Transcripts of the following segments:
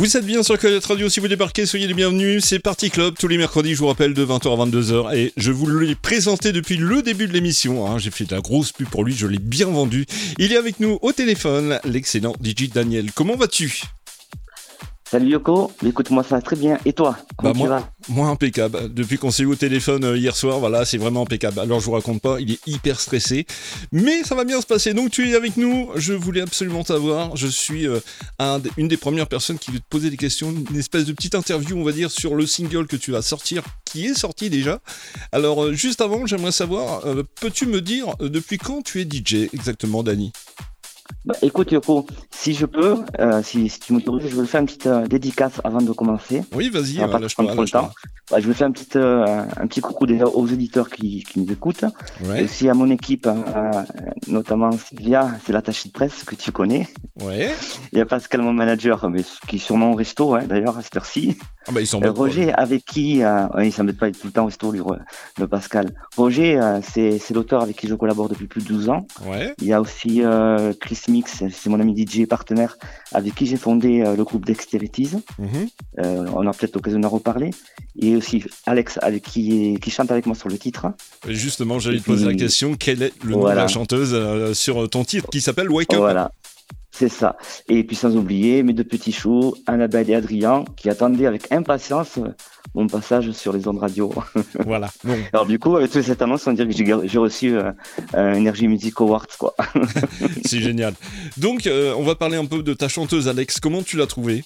Vous êtes bien sur Coyote Radio, si vous débarquez, soyez les bienvenus. C'est Party Club, tous les mercredis, je vous rappelle, de 20h à 22h. Et je vous l'ai présenté depuis le début de l'émission. Hein. J'ai fait de la grosse pub pour lui, je l'ai bien vendu. Il est avec nous au téléphone, l'excellent DJ Daniel. Comment vas-tu? Salut Yoko, écoute moi ça va très bien. Et toi bah moi, moi impeccable. Depuis qu'on s'est eu au téléphone euh, hier soir, voilà, c'est vraiment impeccable. Alors je vous raconte pas, il est hyper stressé, mais ça va bien se passer. Donc tu es avec nous. Je voulais absolument t'avoir. Je suis euh, une des premières personnes qui veut te poser des questions, une espèce de petite interview, on va dire, sur le single que tu vas sortir, qui est sorti déjà. Alors euh, juste avant, j'aimerais savoir, peux-tu me dire depuis quand tu es DJ exactement, Dani? Bah, écoute Yoko, si je peux, euh, si, si, tu m'autorises, je vais faire une petite euh, dédicace avant de commencer. Oui, vas-y, euh, le temps. Bah, je vais faire un petit, un petit coucou déjà aux éditeurs qui, qui nous écoutent. Ouais. Et aussi à mon équipe, hein, notamment Sylvia, c'est l'attaché de presse que tu connais. Ouais. Il y a Pascal, mon manager, mais, qui est sûrement au resto, hein, d'ailleurs, à cette heure-ci. Ah bah, ils sont Roger, avec qui, euh, il s'embête pas être tout le temps au resto, lui, le Pascal. Roger, c'est, c'est l'auteur avec qui je collabore depuis plus de 12 ans. Ouais. Il y a aussi Chris Mix, c'est mon ami DJ partenaire avec qui j'ai fondé euh, le groupe Dexterities. Mhm. Euh, on a peut-être l'occasion d'en reparler. Et aussi Alex avec qui, qui chante avec moi sur le titre. justement, j'allais te poser la question quel est le nom de la chanteuse euh, sur ton titre qui s'appelle Wake Up? Voilà. C'est ça. Et puis sans oublier mes deux petits choux, Annabelle et Adrien, qui attendaient avec impatience mon passage sur les ondes radio. Voilà. Alors du coup, avec toute cette annonce, on dirait que j'ai reçu euh, un Energy Music Awards, quoi. C'est génial. Donc, euh, on va parler un peu de ta chanteuse, Alex. Comment tu l'as trouvée?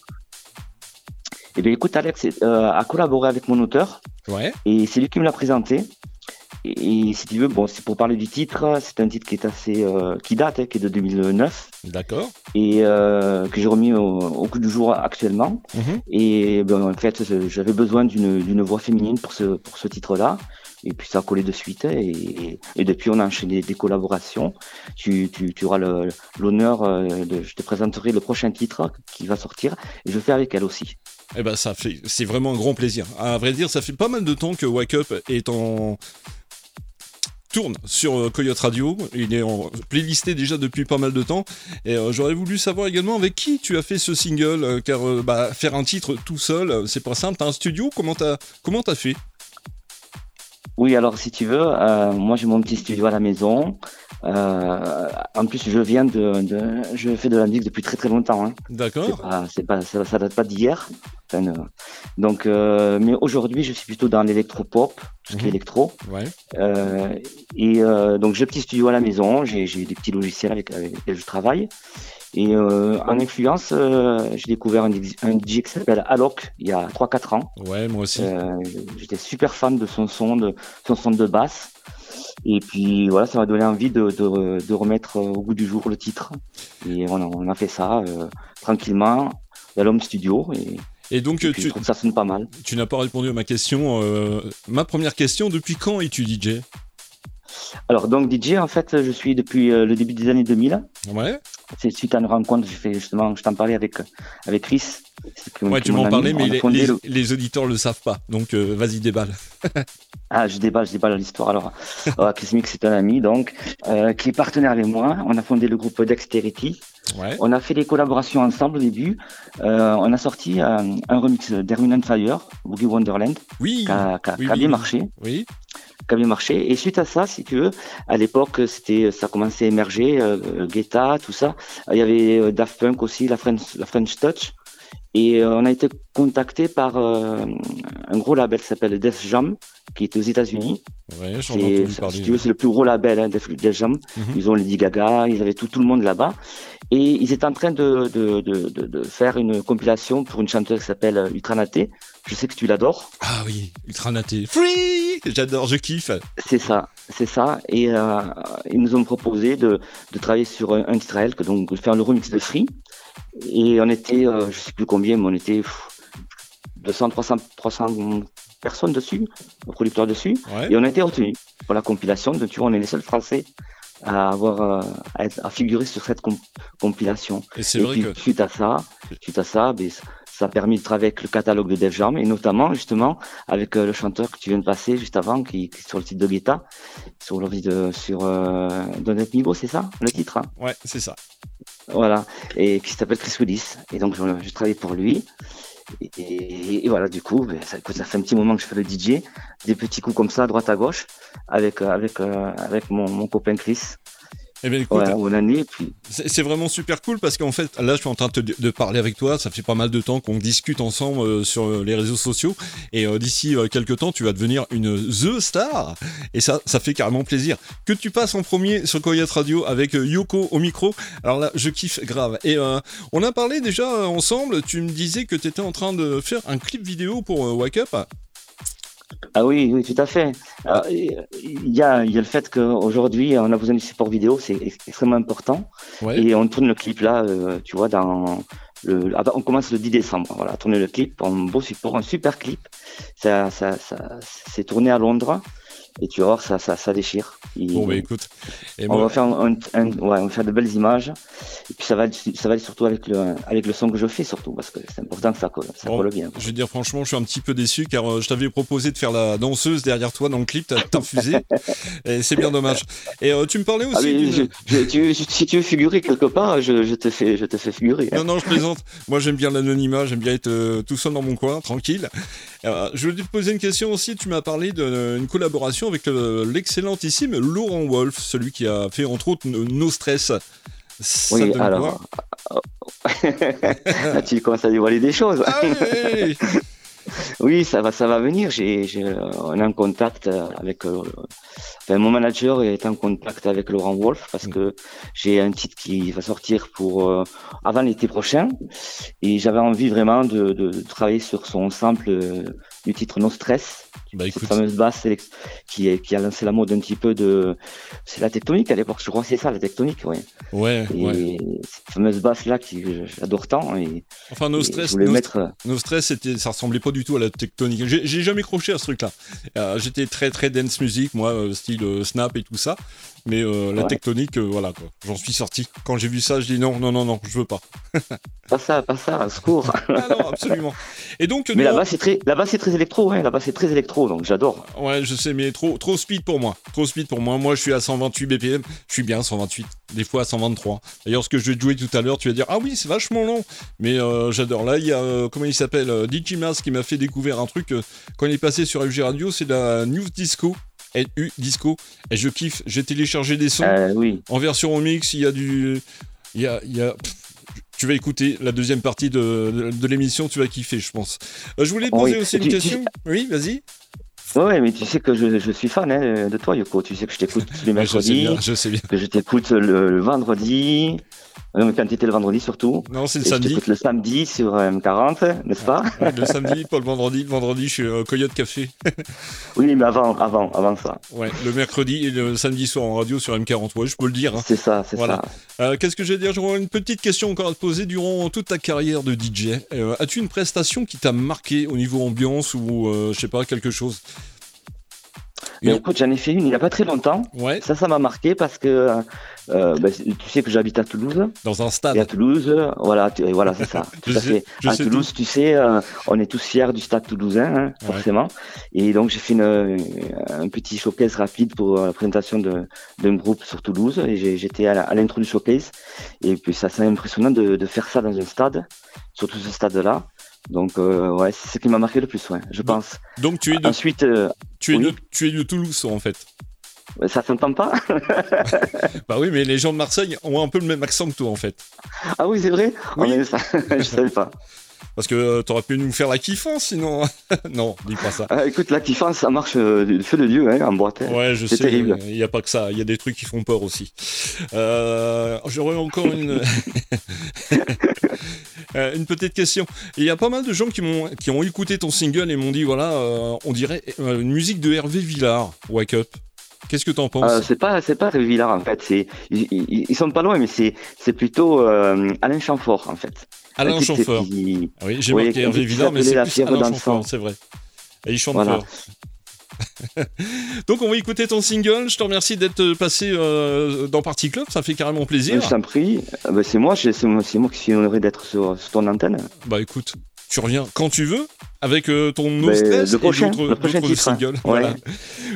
Eh bien, écoute, Alex euh, a collaboré avec mon auteur. Ouais. Et c'est lui qui me l'a présenté. Et si tu veux, bon, c'est pour parler du titre, c'est un titre qui est assez, euh, qui date, hein, qui est de 2009. D'accord. Et euh, que j'ai remis au, au, coup du jour actuellement. Mhm. Et ben, en fait, j'avais besoin d'une voix féminine pour ce, pour ce titre-là. Et puis ça a collé de suite. Et, et, depuis, on a enchaîné des collaborations. Tu, tu, tu auras l'honneur euh, je te présenterai le prochain titre qui va sortir. Et je fais avec elle aussi. Eh ben, ça fait, c'est vraiment un grand plaisir. À vrai dire, ça fait pas mal de temps que Wake Up est en, tourne sur euh, Coyote Radio. Il est en playlisté déjà depuis pas mal de temps. Et euh, j'aurais voulu savoir également avec qui tu as fait ce single, euh, car bah, faire un titre tout seul, c'est pas simple. T'as un studio? Comment t'as fait? Oui, alors si tu veux, moi j'ai mon petit studio à la maison. en plus, je viens de, je fais de la musique depuis très très longtemps. Hein. D'accord. C'est pas, ça, ça, date pas d'hier. donc, mais aujourd'hui, je suis plutôt dans l'électropop, tout ce qui est mhm. électro. Ouais. Euh, et euh, donc j'ai un petit studio à la maison, j'ai des petits logiciels avec, lesquels je travaille. Et euh, en influence, j'ai découvert un, un, DJ qui s'appelle Alok il y a 3-4 ans. Ouais, moi aussi. J'étais super fan de son son, de son son de basse. Et puis voilà, ça m'a donné envie de, de, de, remettre au goût du jour le titre. Et on a, on a fait ça tranquillement dans l'homme studio. Et et donc, tu, ça sonne pas mal. Tu n'as pas répondu à ma question. Euh, ma première question, depuis quand es-tu DJ? Alors, donc DJ, en fait, je suis depuis euh, le début des années 2000. Ouais. C'est suite à une rencontre, j'ai fait justement, je t'en parlais avec, avec Chris. ouais, tu m'en parlais, mais les, auditeurs ne le savent pas. Donc, euh, vas-y, déballe. ah, je déballe, je déballe l'histoire. Alors, Chris Mix, c'est un ami, donc, qui est partenaire avec moi. On a fondé le groupe Dexterity. On a fait des collaborations ensemble au début. Euh, on a sorti un, remix d'Erwin Fire, Boogie Wonderland, oui, qui a, bien marché. Oui. Qui a bien marché. Et suite à ça, si tu veux, à l'époque, c'était, ça commençait à émerger, euh, Guetta, tout ça. Il y avait euh, Daft Punk aussi, la French, la French Touch. Et euh, on a été contacté par euh, un gros label qui s'appelle Def Jam, qui est aux États-Unis. Ouais, c'est, si tu veux, c'est le plus gros label, hein, Def, Jam. Mhm. Ils ont Lady Gaga, ils avaient tout, tout le monde là-bas. Et ils étaient en train de, de, de, de, faire une compilation pour une chanteuse qui s'appelle Ultranaté. Je sais que tu l'adores. Ah oui, Ultranaté. Free J'adore, je kiffe. C'est ça, c'est ça. Et euh, ils nous ont proposé de, de travailler sur un, un titre donc de faire le remix de Free. Et on était, euh, je sais plus combien, mais on était 200, 300, 300 personnes dessus, producteurs dessus. Et on a été retenus pour la compilation. Donc, tu vois, on est les seuls Français à avoir euh, à, figurer sur cette compilation. Et c'est vrai puis, que suite à ça, suite à ça, ben, ça a permis de travailler avec le catalogue de Def Jam et notamment justement avec euh, le chanteur que tu viens de passer juste avant, qui, qui est sur le site de Guetta, sur le de sur euh, Donnet Migo, c'est ça le titre hein? Ouais, c'est ça. Voilà, et qui s'appelle Chris Willis. Et donc je, travaille pour lui. Et, voilà, du coup, ben, ça, ça, fait un petit moment que je fais le DJ, des petits coups comme ça, droite à gauche, avec avec avec mon, mon copain Chris. Eh bien, écoute, c'est vraiment super cool parce qu'en fait, là, je suis en train de, parler avec toi. Ça fait pas mal de temps qu'on discute ensemble euh, sur euh, les réseaux sociaux. Et euh, d'ici quelques temps, tu vas devenir une The Star. Et ça, ça fait carrément plaisir. Que tu passes en premier sur Coyote Radio avec Yoko au micro. Alors là, je kiffe grave. Et on a parlé déjà ensemble. Tu me disais que tu étais en train de faire un clip vidéo pour Wake Up. Ah oui, oui, tout à fait. Il y, a, y a le fait qu'aujourd'hui, on a besoin du support vidéo, c'est extrêmement important. Et on tourne le clip là, euh, tu vois, dans le, ah bah, on commence le 10 décembre. Voilà, tourner le clip, un beau support, un super clip. Ça, ça, ça, c'est tourné à Londres et tu vois, ça, ça, ça déchire. bon, bah écoute. on, va faire un, ouais, on va faire de belles images. Et puis ça va, ça va aller surtout avec le, avec le son que je fais, surtout, parce que c'est important que ça colle, ça colle bien. Je veux dire, franchement, je suis un petit peu déçu car euh, je t'avais proposé de faire la danseuse derrière toi dans le clip, t'as refusé. et c'est bien dommage. Et euh, tu me parlais aussi. Ah, tu, si tu veux figurer quelque part, je, je, te, fais, je te fais figurer. Hein. Non, non, je plaisante. Moi, j'aime bien l'anonymat, j'aime bien être euh, tout seul dans mon coin, tranquille. je voulais te poser une question aussi. Tu m'as parlé d'une collaboration avec l'excellentissime Laurent Wolf, celui qui a fait entre autres No Stress. oui, alors. Tu commences à dévoiler des choses. Ah oui, ça va, ça va venir. J'ai, on est en contact avec. Euh, enfin, mon manager est en contact avec Laurent Wolf parce que j'ai un titre qui va sortir pour euh, avant l'été prochain et j'avais envie vraiment de, de, travailler sur son sample euh, du titre No Stress Bah, cette fameuse basse qui, qui a lancé la mode un petit peu de. C'est la tectonique à l'époque, je crois que c'est ça, la tectonique, ouais. Ouais, et Cette fameuse basse-là, qui j'adore tant. Et, enfin, nos stress, nos, mettre... nos stress c'était, ça ressemblait pas du tout à la tectonique. J'ai jamais croché à ce truc-là. Euh, j'étais très, très dance music, moi, euh, style euh, snap et tout ça. Mais la tectonique, voilà, quoi. J'en suis sorti. Quand j'ai vu ça, je dis non, non, non, non, je veux pas. pas ça, pas ça, secours. ah non, absolument. Et donc, mais là-bas, c'est très, là-bas, c'est très électro, ouais. Là-bas, c'est très électro, donc j'adore. Ouais, je sais, mais trop, trop speed pour moi. Trop speed pour moi. Moi, je suis à 128 BPM. Je suis bien 128. Des fois à 123. D'ailleurs, ce que je vais te jouer tout à l'heure, tu vas dire ah oui, c'est vachement long. Mais euh, j'adore. Là, il y a euh, comment il s'appelle, euh, Digimas qui m'a fait découvrir un truc quand il est passé sur FG Radio, c'est la News Disco. NU Disco. Et je kiffe. J'ai téléchargé des sons oui. en version remix. Il y a du, il y a, il y a tu vas écouter la deuxième partie de, de, l'émission, tu vas kiffer, je pense. je voulais poser aussi une question. Oui, vas-y. Ouais, mais tu sais que je, je suis fan hein, de toi, Yoko. Tu sais que je t'écoute tous les mercredis. je, sais bien, Que je t'écoute le, vendredi. Euh, quand tu étais le vendredi surtout. Non, c'est le samedi. Je le samedi sur euh, M40, n'est-ce pas? Le samedi, pas le vendredi. Le vendredi, je suis euh, Coyote Café. oui, mais avant, avant, avant ça. Ouais, le mercredi et le samedi soir en radio sur M40. Ouais, je peux le dire. Hein. C'est ça, c'est voilà. ça. Qu'est-ce que je vais dire? J'aurais une petite question encore à te poser durant toute ta carrière de DJ. As-tu une prestation qui t'a marqué au niveau ambiance ou, je sais pas, quelque chose? Écoute, j'en ai fait une il n'y a pas très longtemps. Ouais. Ça, ça m'a marqué parce que euh, bah, tu sais que j'habite à Toulouse. Dans un stade. Et à Toulouse, voilà, voilà, c'est ça. Tout à fait. À Toulouse, tu sais, euh, on est tous fiers du stade toulousain, hein, forcément. Et donc j'ai fait une, un petit showcase rapide pour la présentation d'un groupe sur Toulouse. Et j'étais à l'intro du showcase. Et puis ça, c'est impressionnant de, de faire ça dans un stade, surtout ce stade-là. Donc euh, ouais, c'est ce qui m'a marqué le plus, ouais, je pense. Donc tu es de, Ensuite, euh, tu, es de, tu es de Toulouse en fait. Ça s'entend pas Bah oui, mais les gens de Marseille ont un peu le même accent que toi en fait. Ah oui, c'est vrai? Oui. Oh, ça, je savais pas. Parce que euh, t'aurais pu nous faire la kiffance sinon. non, dis pas ça. Ah, écoute, la kiffance, ça marche du feu de Dieu hein, en boîte. Hein. Ouais, je sais. Terrible. Il n'y a pas que ça. Il y a des trucs qui font peur aussi. J'aurais encore une. Euh, une petite question. Il y a pas mal de gens qui, m'ont, qui ont écouté ton single et m'ont dit voilà, euh, on dirait euh, une musique de Hervé Villard, Wake Up. Qu'est-ce que tu en penses C'est pas c'est pas Hervé Villard en fait. C'est ils, sont pas loin, mais c'est c'est plutôt Alain Chamfort en fait. Alain Chamfort. Ah oui, j'ai marqué Hervé Villard, mais c'est plus Alain Chamfort, c'est vrai. Et il chante fort. Donc on va écouter ton single. Je te remercie d'être passé euh, dans Party Club, ça fait carrément plaisir. Je t'en prie. Ah bah, c'est moi, c'est moi, moi, qui suis honoré d'être sur, ton antenne. Bah écoute, tu reviens quand tu veux avec euh, ton No Stress et d'autres singles. Voilà.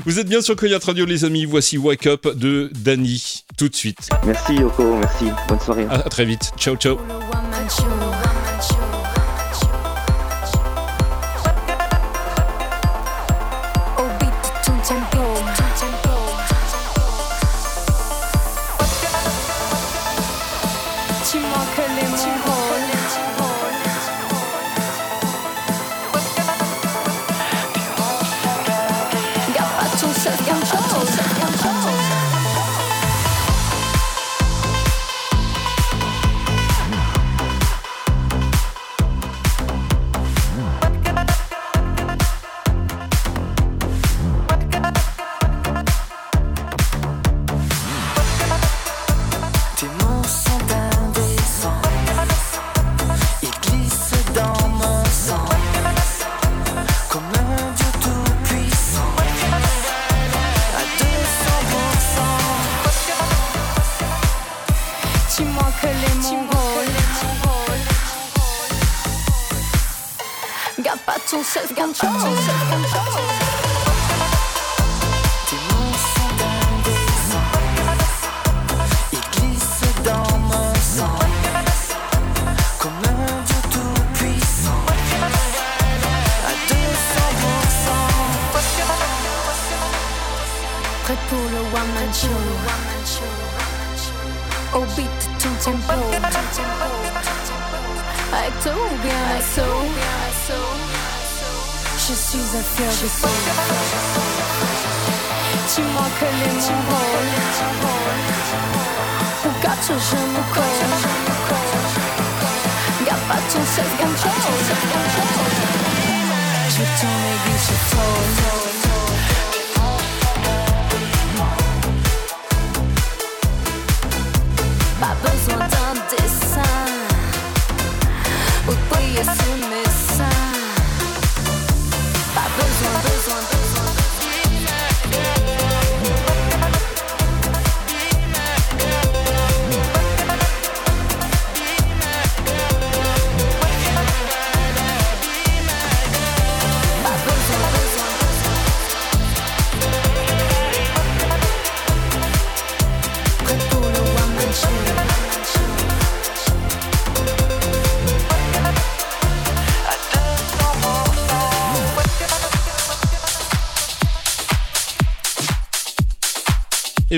Vous êtes bien sur Coyote Radio les amis, voici Wake Up de Danny tout de suite. Merci Yoko, merci. Bonne soirée. à très vite. Ciao ciao. prête pour le one man show. Au beat tout tempo. Acto ou bien assaut Je suis un de sol. Tu manques les mots. Pukachu, je me colle. Y'a pas ton self-control. Je t'en ai glisse, je isso mesmo.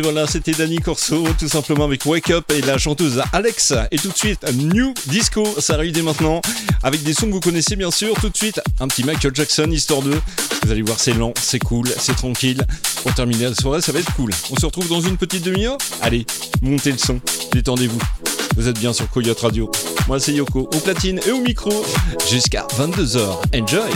Voilà, c'était Danny Corso, tout simplement avec Wake Up et la chanteuse Alex. Et tout de suite, New Disco, ça arrive dès maintenant, avec des sons que vous connaissez bien sûr. Tout de suite, un petit Michael Jackson, histoire 2. Vous allez voir, c'est lent, c'est cool, c'est tranquille. Pour terminer la soirée, ça va être cool. On se retrouve dans une petite demi-heure Allez, montez le son, détendez-vous. Vous êtes bien sur Coyote Radio. Moi, c'est Yoko, au platine et au micro, jusqu'à 22h. Enjoy!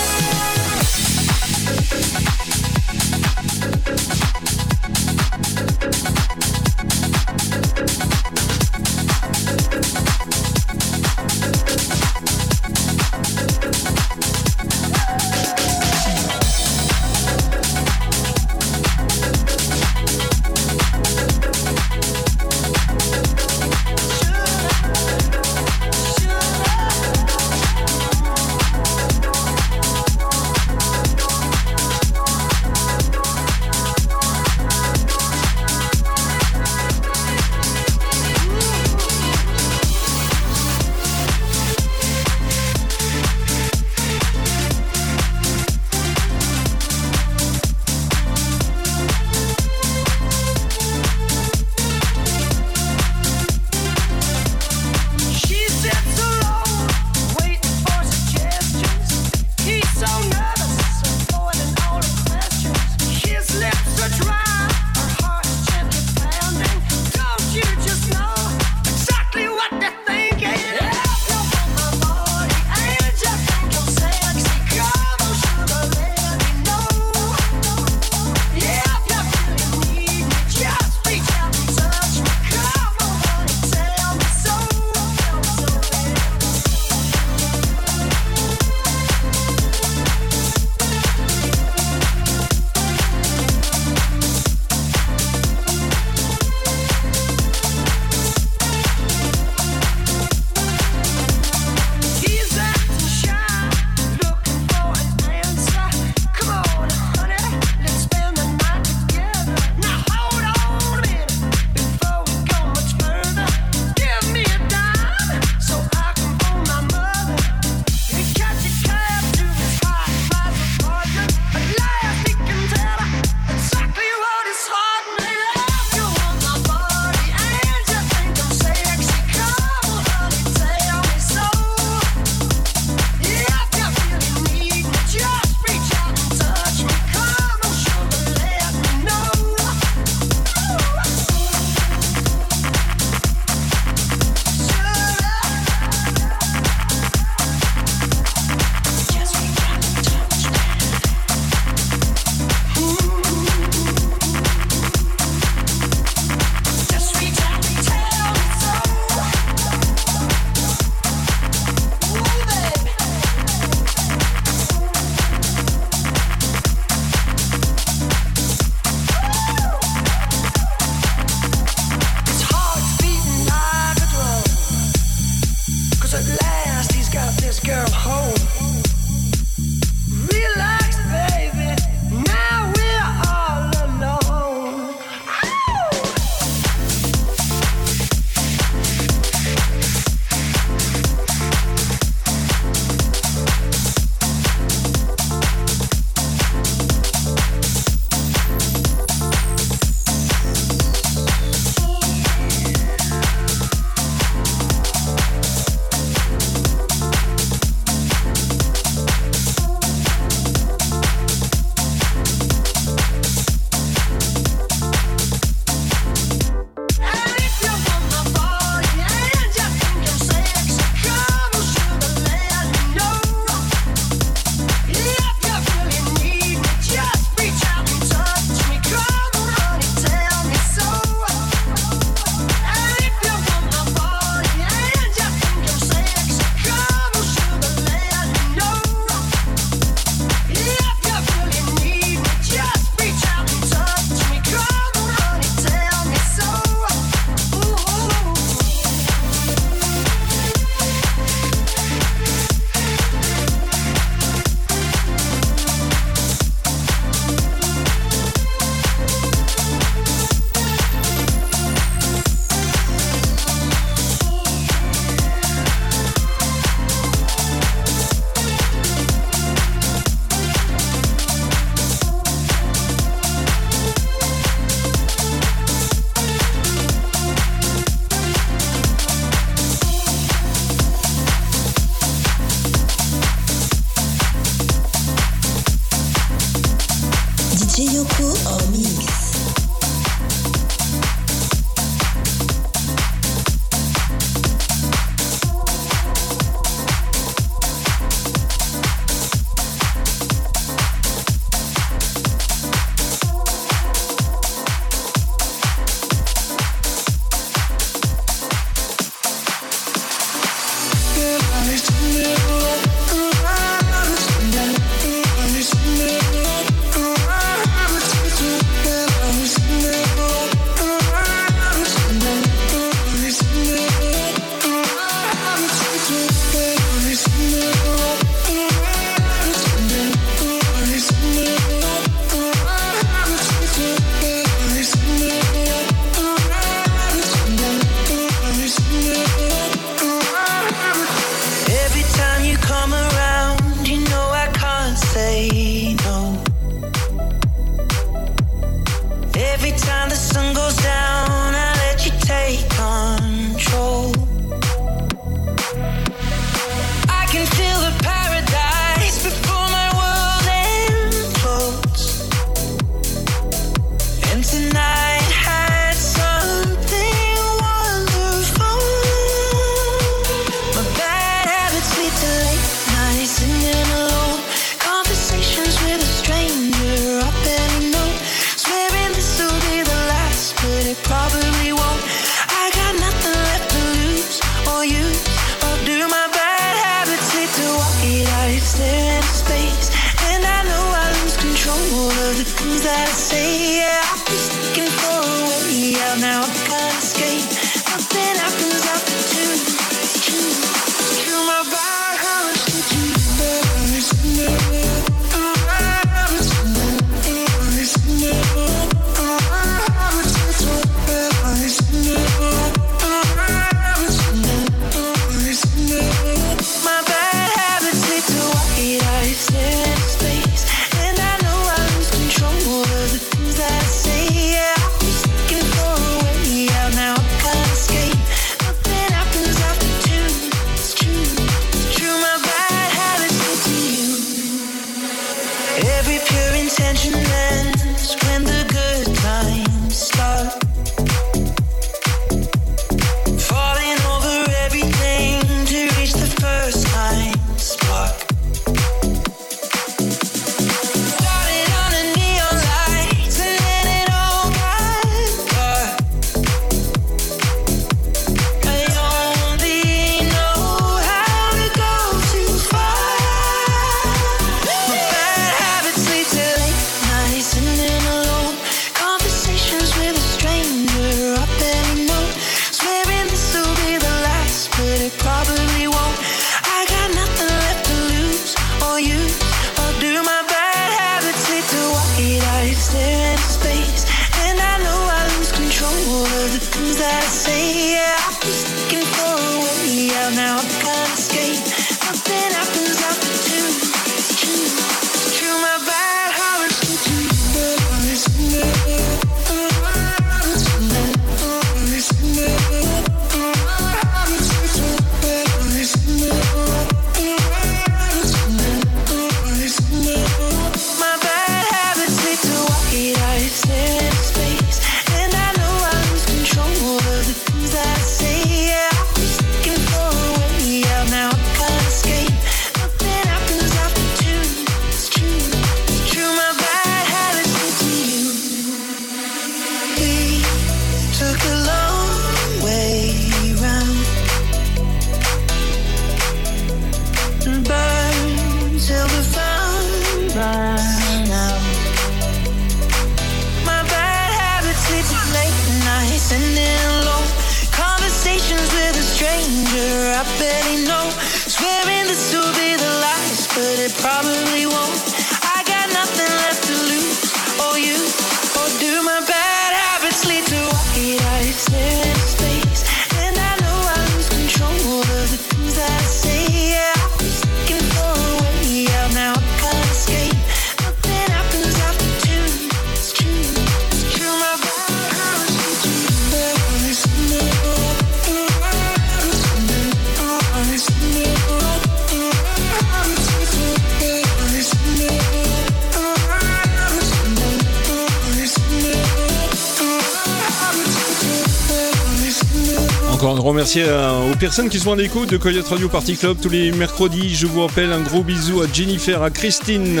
Merci aux personnes qui sont à l'écoute de Coyote Radio Party Club tous les mercredis. Je vous rappelle un gros bisou à Jennifer, à Christine,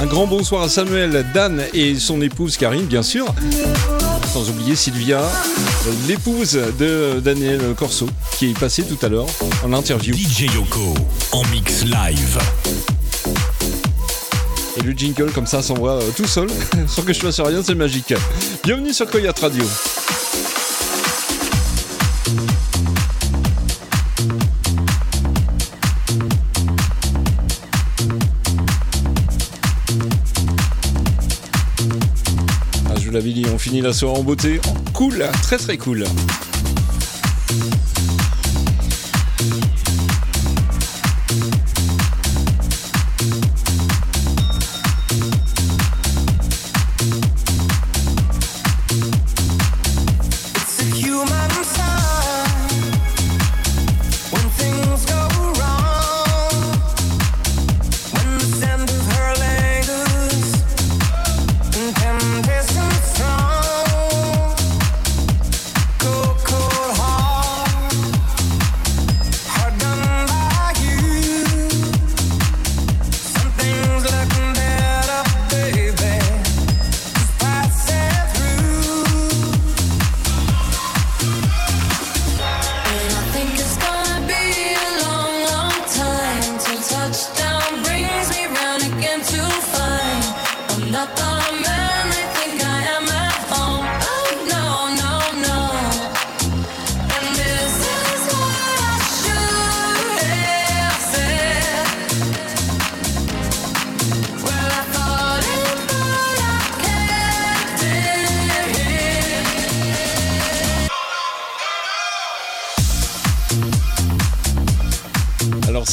un grand bonsoir à Samuel, Dan et son épouse Karine, bien sûr. Sans oublier Sylvia, l'épouse de Daniel Corso, qui est passé tout à l'heure en interview. DJ Yoko en mix live. Et le jingle comme ça s'envoie euh, tout seul, sans que je fasse rien, c'est magique. Bienvenue sur Coyote Radio. On finit la soirée en beauté. Cool, très très cool.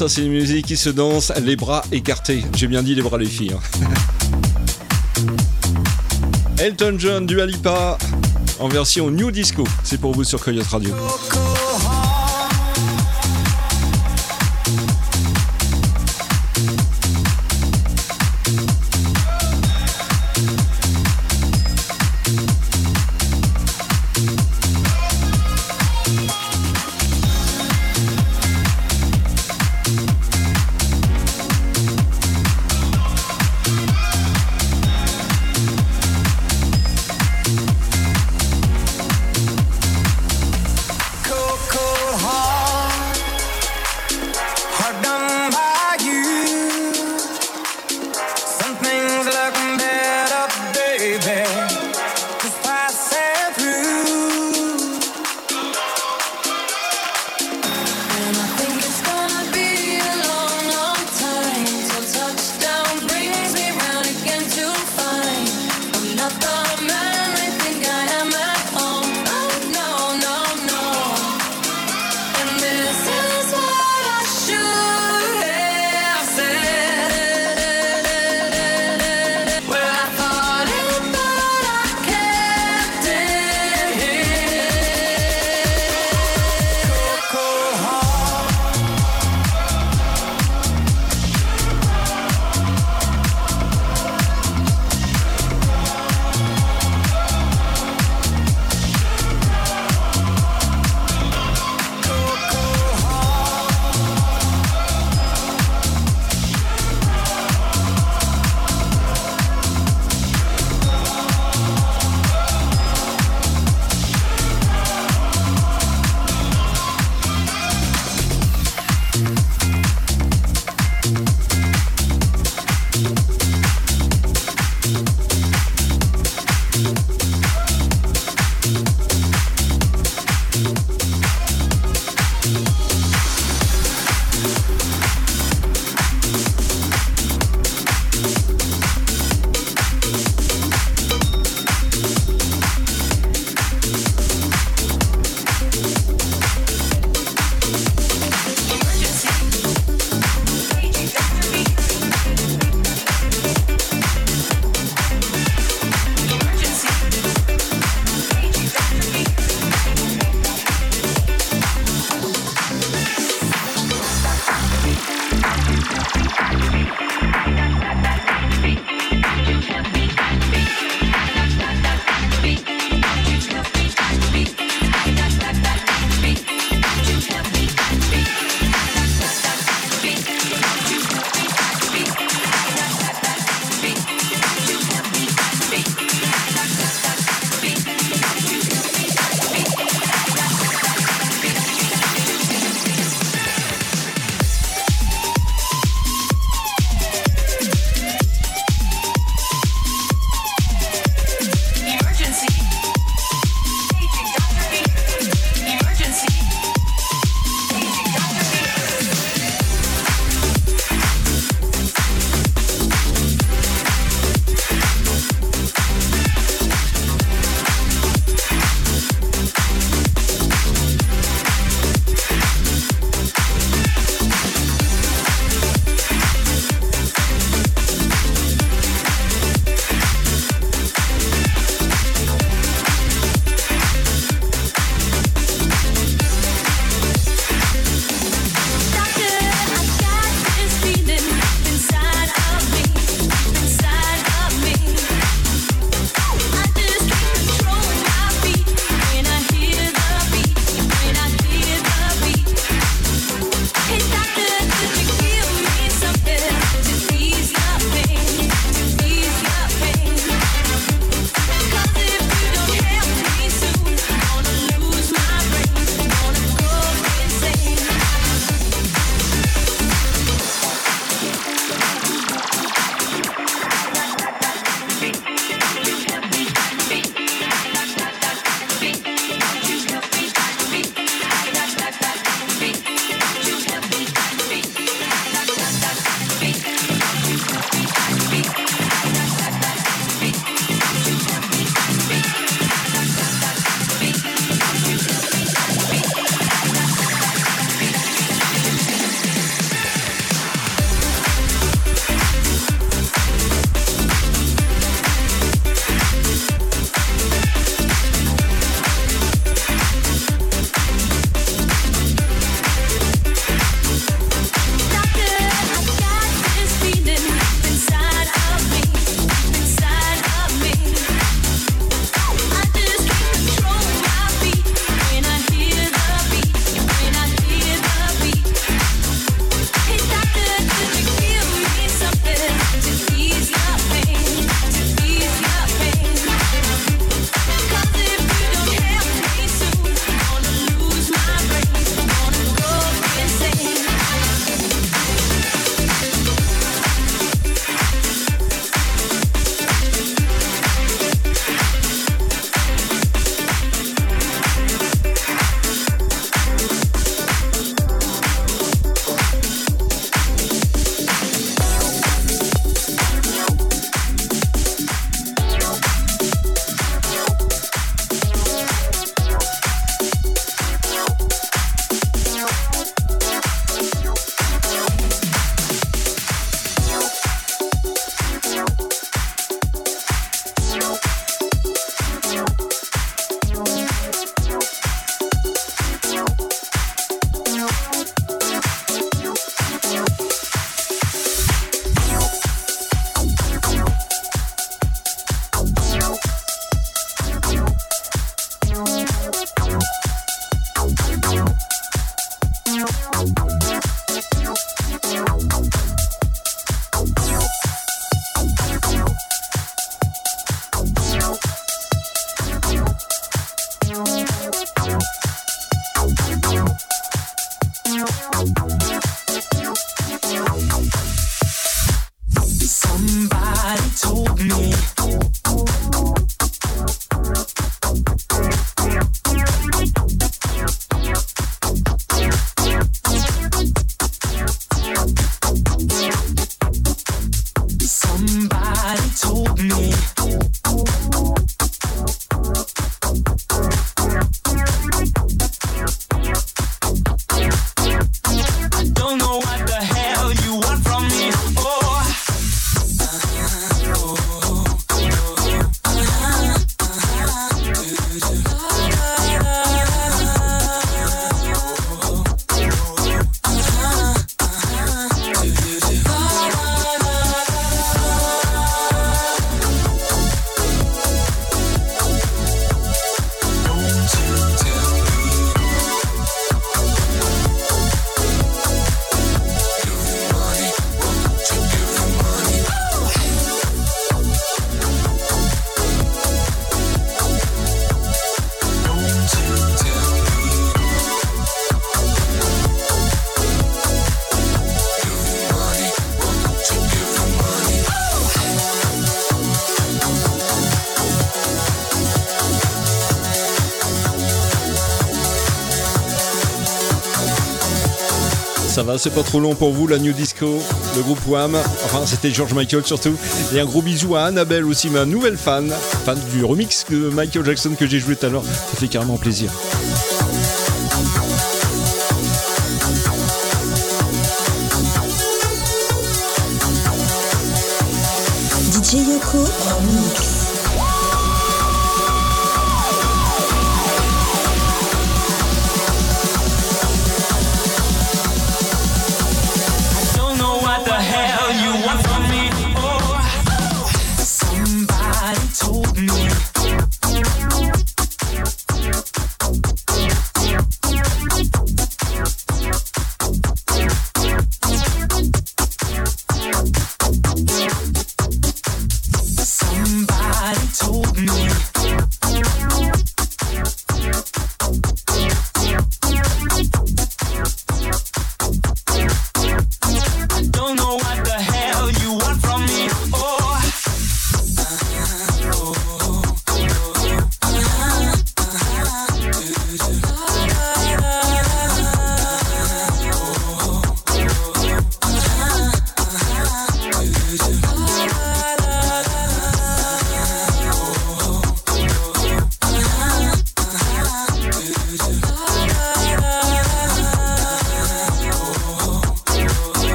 Ça c'est une musique qui se danse, les bras écartés. J'ai bien dit les bras les filles. Hein. Elton John du Alipa en version New Disco. C'est pour vous sur Coyote Radio. C'est pas trop long pour vous, la New Disco, le groupe Wham. Enfin, c'était George Michael surtout. Et un gros bisou à Annabelle aussi, ma nouvelle fan, fan du remix de Michael Jackson que j'ai joué tout à l'heure. Ça fait carrément plaisir. DJ Yoko.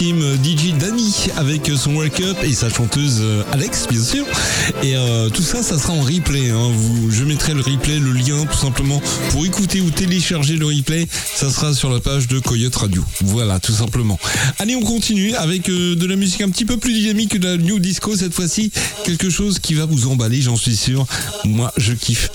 DJ Danny avec son Wake Up et sa chanteuse euh, Alex, bien sûr. Et euh, tout ça, ça sera en replay. Hein. Vous, je mettrai le replay, le lien tout simplement pour écouter ou télécharger le replay. Ça sera sur la page de Coyote Radio. Voilà, tout simplement. Allez, on continue avec euh, de la musique un petit peu plus dynamique que de la new disco cette fois-ci. Quelque chose qui va vous emballer, j'en suis sûr. Moi, je kiffe.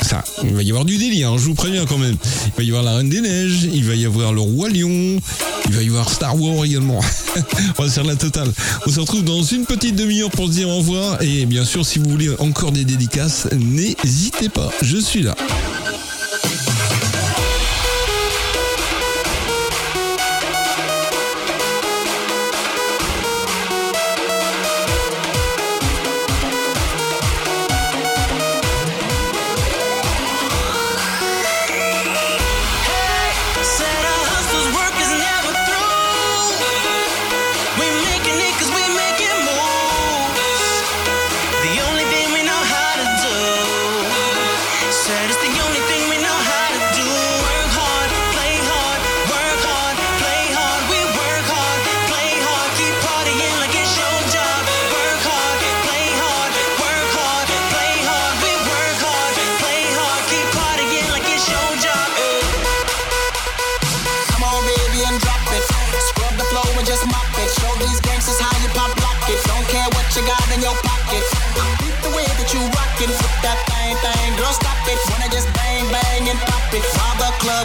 Ça, il va y avoir du délire, hein, je vous préviens quand même. Il va y avoir la Reine des Neiges, il va y avoir le Roi Lion, il va y avoir Star Wars également. on va faire la totale. On se retrouve dans une petite demi-heure pour se dire au revoir. Et bien sûr, si vous voulez encore des dédicaces, n'hésitez pas. Je suis là.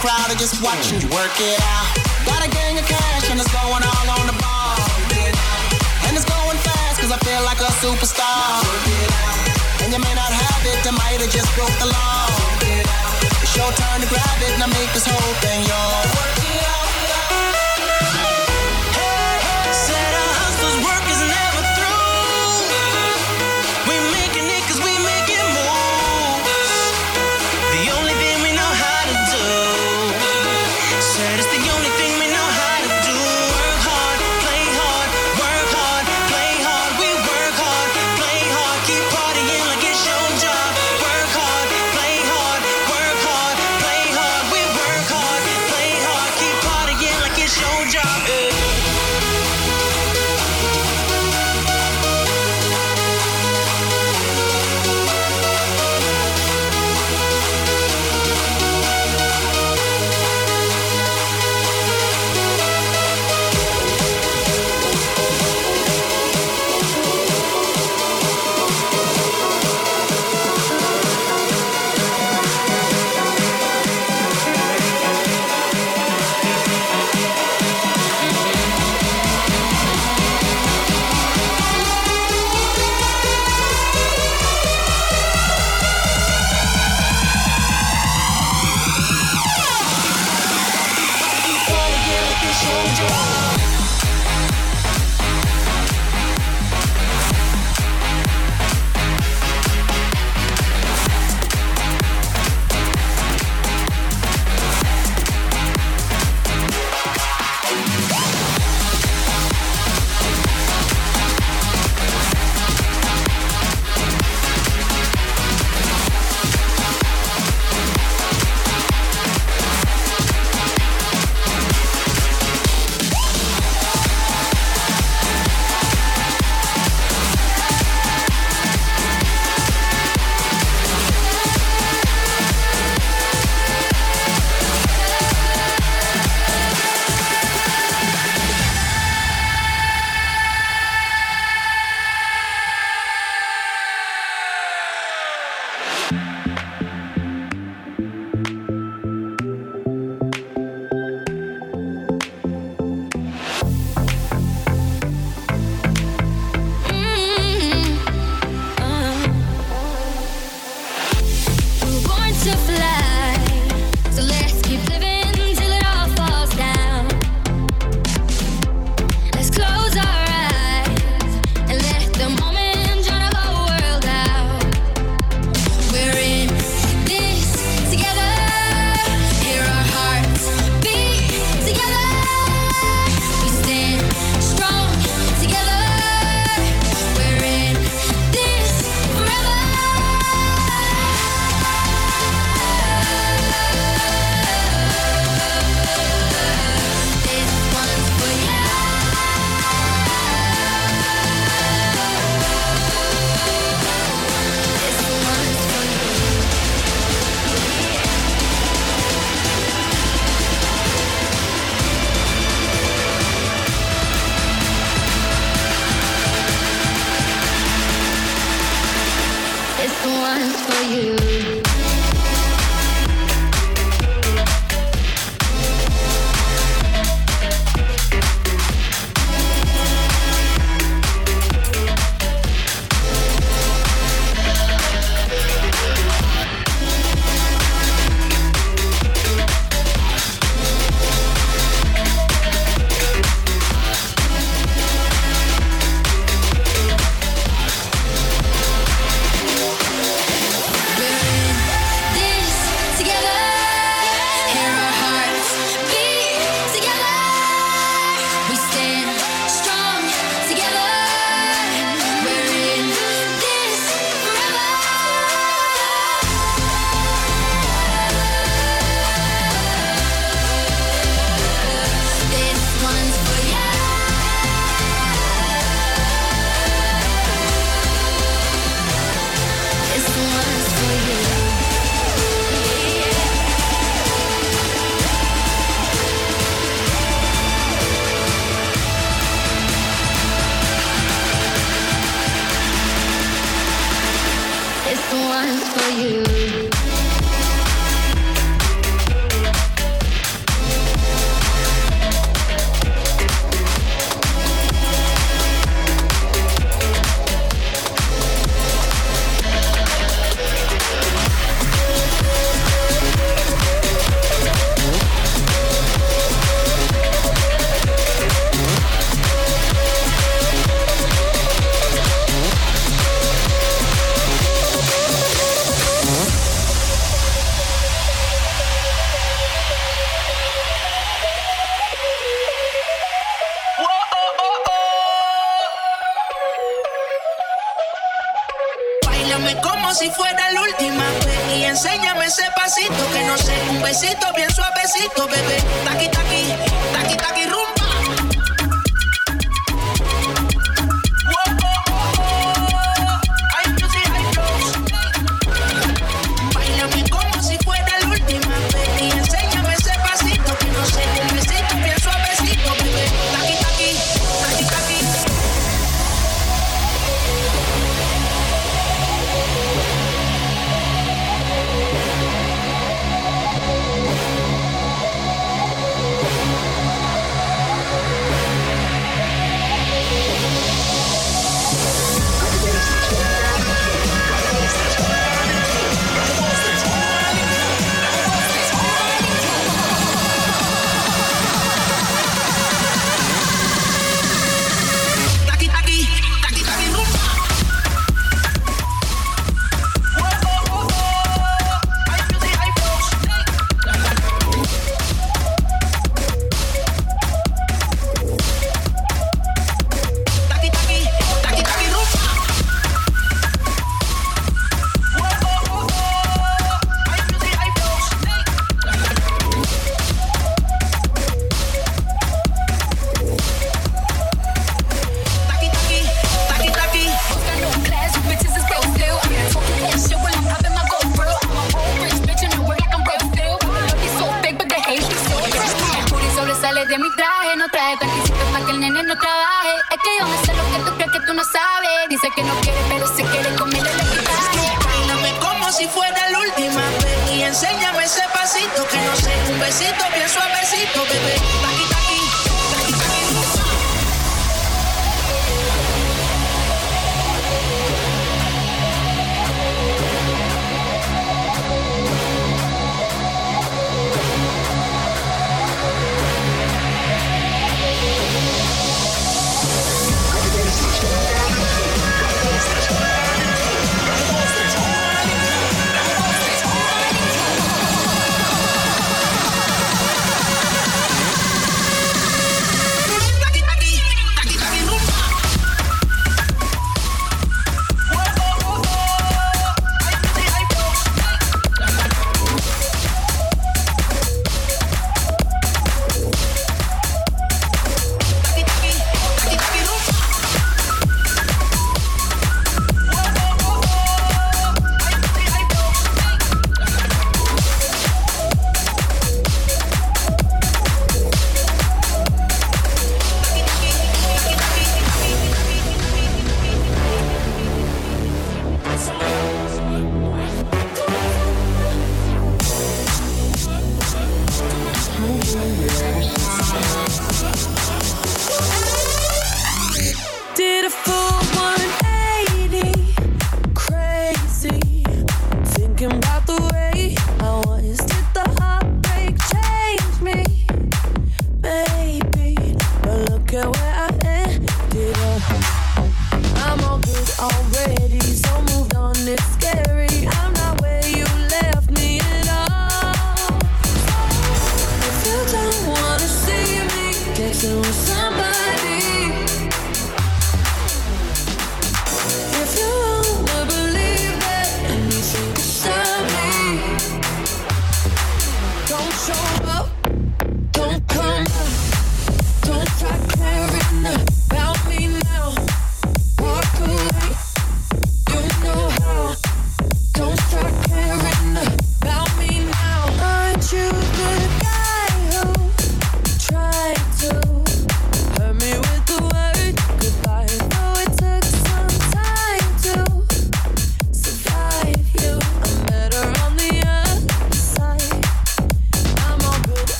crowd are just watching you work it out. Got a gang of cash and it's going all on the ball. And it's going fast cause I feel like a superstar. And you may not have it, I might have just broke the law. It's your turn to grab it and make this whole thing yours. Work it out.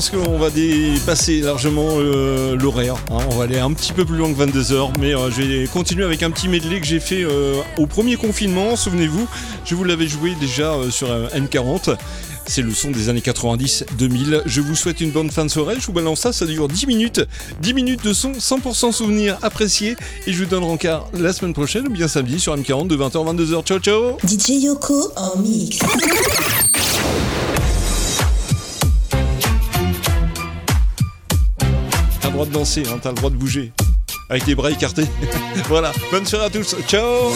pense qu'on va dépasser largement euh, l'horaire. Hein. On va aller un petit peu plus loin que 22h, mais euh, je vais continuer avec un petit medley que j'ai fait euh, au premier confinement. Souvenez-vous, je vous l'avais joué déjà sur M40. C'est le son des années 90-2000. Je vous souhaite une bonne fin de soirée. Je vous balance ça, ça dure 10 minutes. 10 minutes de son 100% souvenir apprécié. Et je vous donne rencard la semaine prochaine ou bien samedi sur M40 de 20h à 22h. Ciao, ciao DJ Yoko en mix. de danser, hein, t'as le droit de bouger. Avec les bras écartés. voilà, bonne soirée à tous, ciao.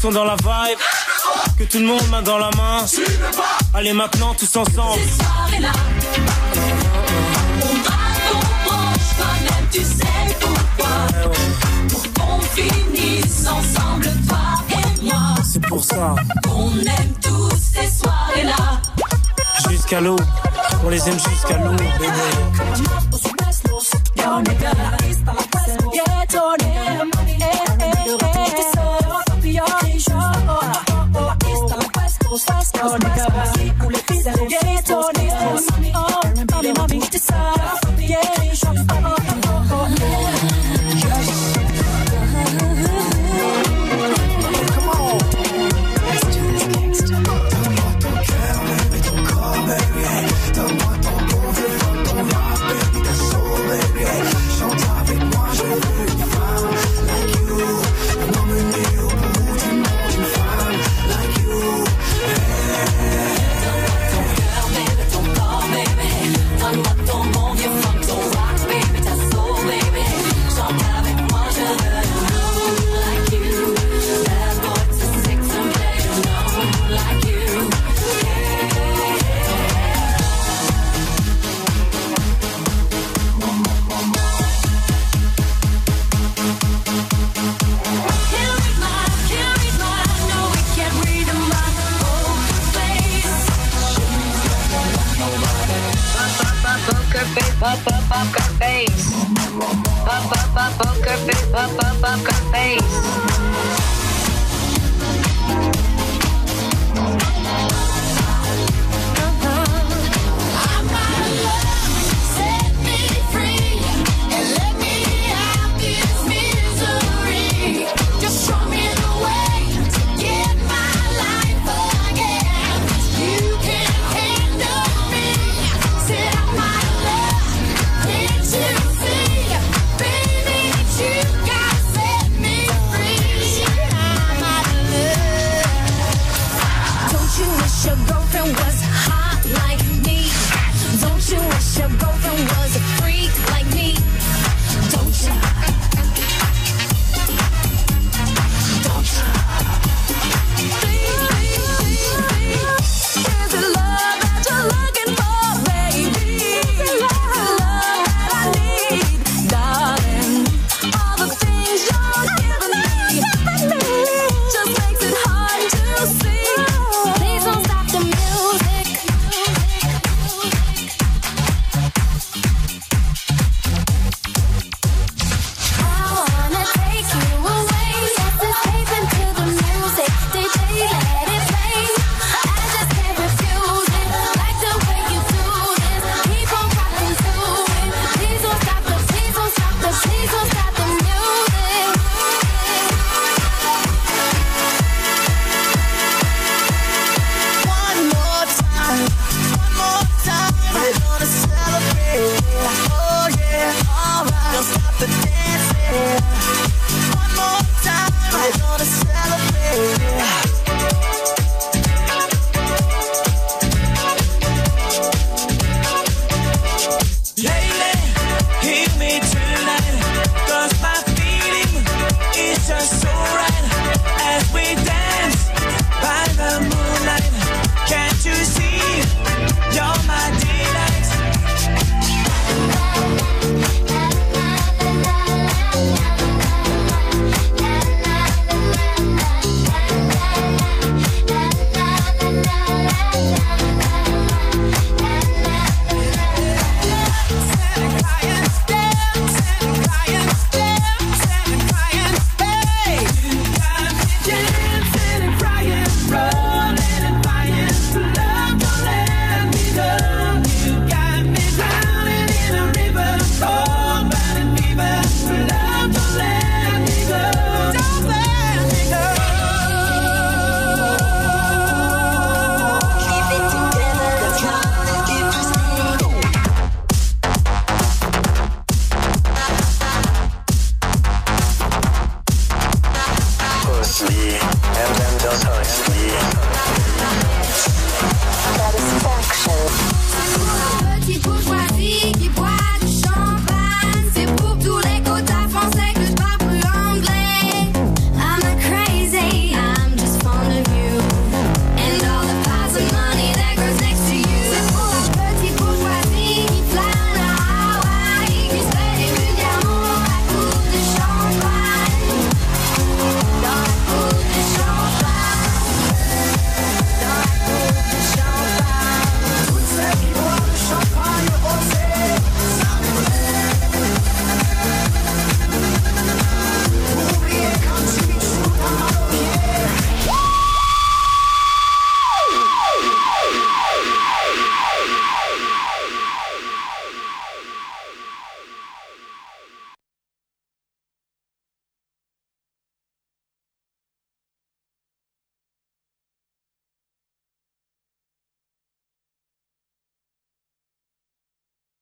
Sont dans la vibe, que tout le monde main dans la main. Allez maintenant tous ensemble. Soirées-là, on branche, toi-même tu sais pourquoi. Pour qu'on finisse ensemble, toi et moi. C'est pour ça, On aime tous ces soirées-là. jusqu'à l'eau, on les aime jusqu'à l'eau, bébé.